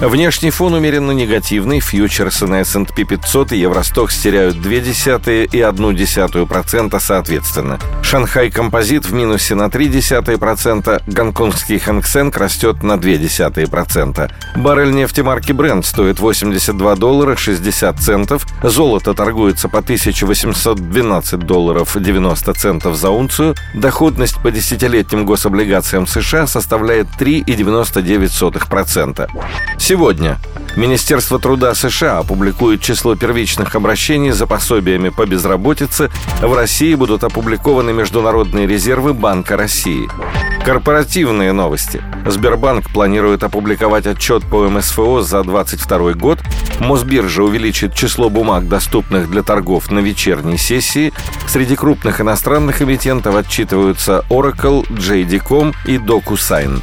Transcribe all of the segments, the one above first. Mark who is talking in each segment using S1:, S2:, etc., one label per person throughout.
S1: Внешний фон умеренно негативный. Фьючерсы на S&P 500 и Евростокс теряют 0,2 и 0,1% соответственно. Шанхай Композит в минусе на 0,3%, гонконгский Хэнк Сенк растет на 0,2%. Баррель нефти марки Brent стоит 82 доллара 60 центов, золото торгуется по 1812 долларов 90 центов за унцию, доходность по десятилетним гособлигациям США составляет 3,99%. Сегодня Министерство труда США опубликует число первичных обращений за пособиями по безработице. В России будут опубликованы международные резервы Банка России. Корпоративные новости. Сбербанк планирует опубликовать отчет по МСФО за 2022 год. Мосбиржа увеличит число бумаг, доступных для торгов на вечерней сессии. Среди крупных иностранных эмитентов отчитываются Oracle, JD.com и DocuSign.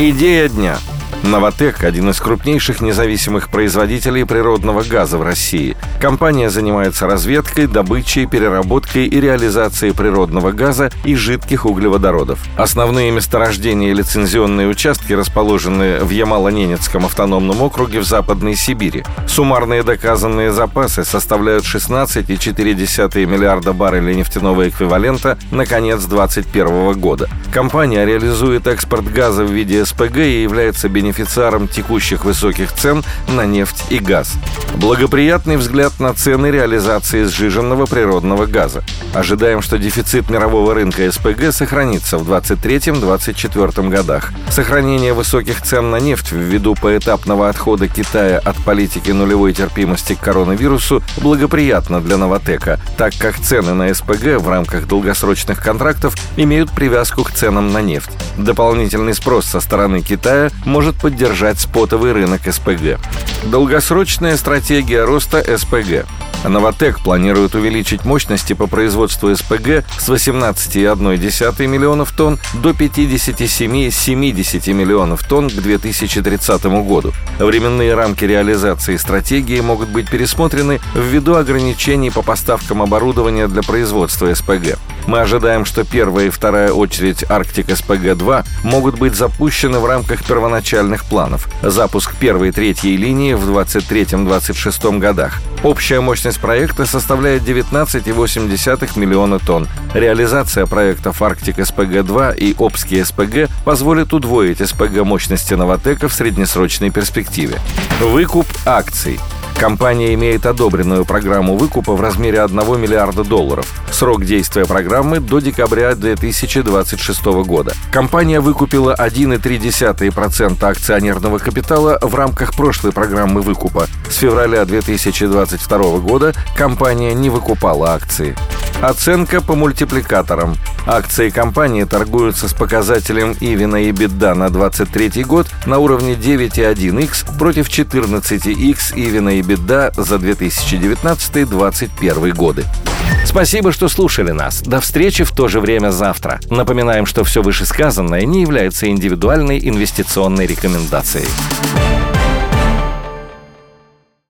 S1: Идея дня – «Новотек» — один из крупнейших независимых производителей природного газа в России. Компания занимается разведкой, добычей, переработкой и реализацией природного газа и жидких углеводородов. Основные месторождения и лицензионные участки расположены в Ямало-Ненецком автономном округе в Западной Сибири. Суммарные доказанные запасы составляют 16,4 миллиарда баррелей нефтяного эквивалента на конец 2021 года. Компания реализует экспорт газа в виде СПГ и является бенефициаром бенефициаром текущих высоких цен на нефть и газ. Благоприятный взгляд на цены реализации сжиженного природного газа. Ожидаем, что дефицит мирового рынка СПГ сохранится в 2023-2024 годах. Сохранение высоких цен на нефть ввиду поэтапного отхода Китая от политики нулевой терпимости к коронавирусу благоприятно для Новотека, так как цены на СПГ в рамках долгосрочных контрактов имеют привязку к ценам на нефть. Дополнительный спрос со стороны Китая может поддержать спотовый рынок СПГ. Долгосрочная стратегия роста СПГ. Новотек планирует увеличить мощности по производству СПГ с 18,1 миллионов тонн до 57,70 миллионов тонн к 2030 году. Временные рамки реализации стратегии могут быть пересмотрены ввиду ограничений по поставкам оборудования для производства СПГ. Мы ожидаем, что первая и вторая очередь Арктик СПГ-2 могут быть запущены в рамках первоначальных планов. Запуск первой и третьей линии в 23-26 годах. Общая мощность проекта составляет 19,8 миллиона тонн. Реализация проектов Арктик СПГ-2 и Обский СПГ позволит удвоить СПГ мощности Новотека в среднесрочной перспективе. Выкуп акций. Компания имеет одобренную программу выкупа в размере 1 миллиарда долларов. Срок действия программы до декабря 2026 года. Компания выкупила 1,3% акционерного капитала в рамках прошлой программы выкупа. С февраля 2022 года компания не выкупала акции. Оценка по мультипликаторам. Акции компании торгуются с показателем Ивина и Бедда на 23 год на уровне 9,1x против 14x Ивина и Бедда за 2019-2021 годы. Спасибо, что слушали нас. До встречи в то же время завтра. Напоминаем, что все вышесказанное не является индивидуальной инвестиционной рекомендацией.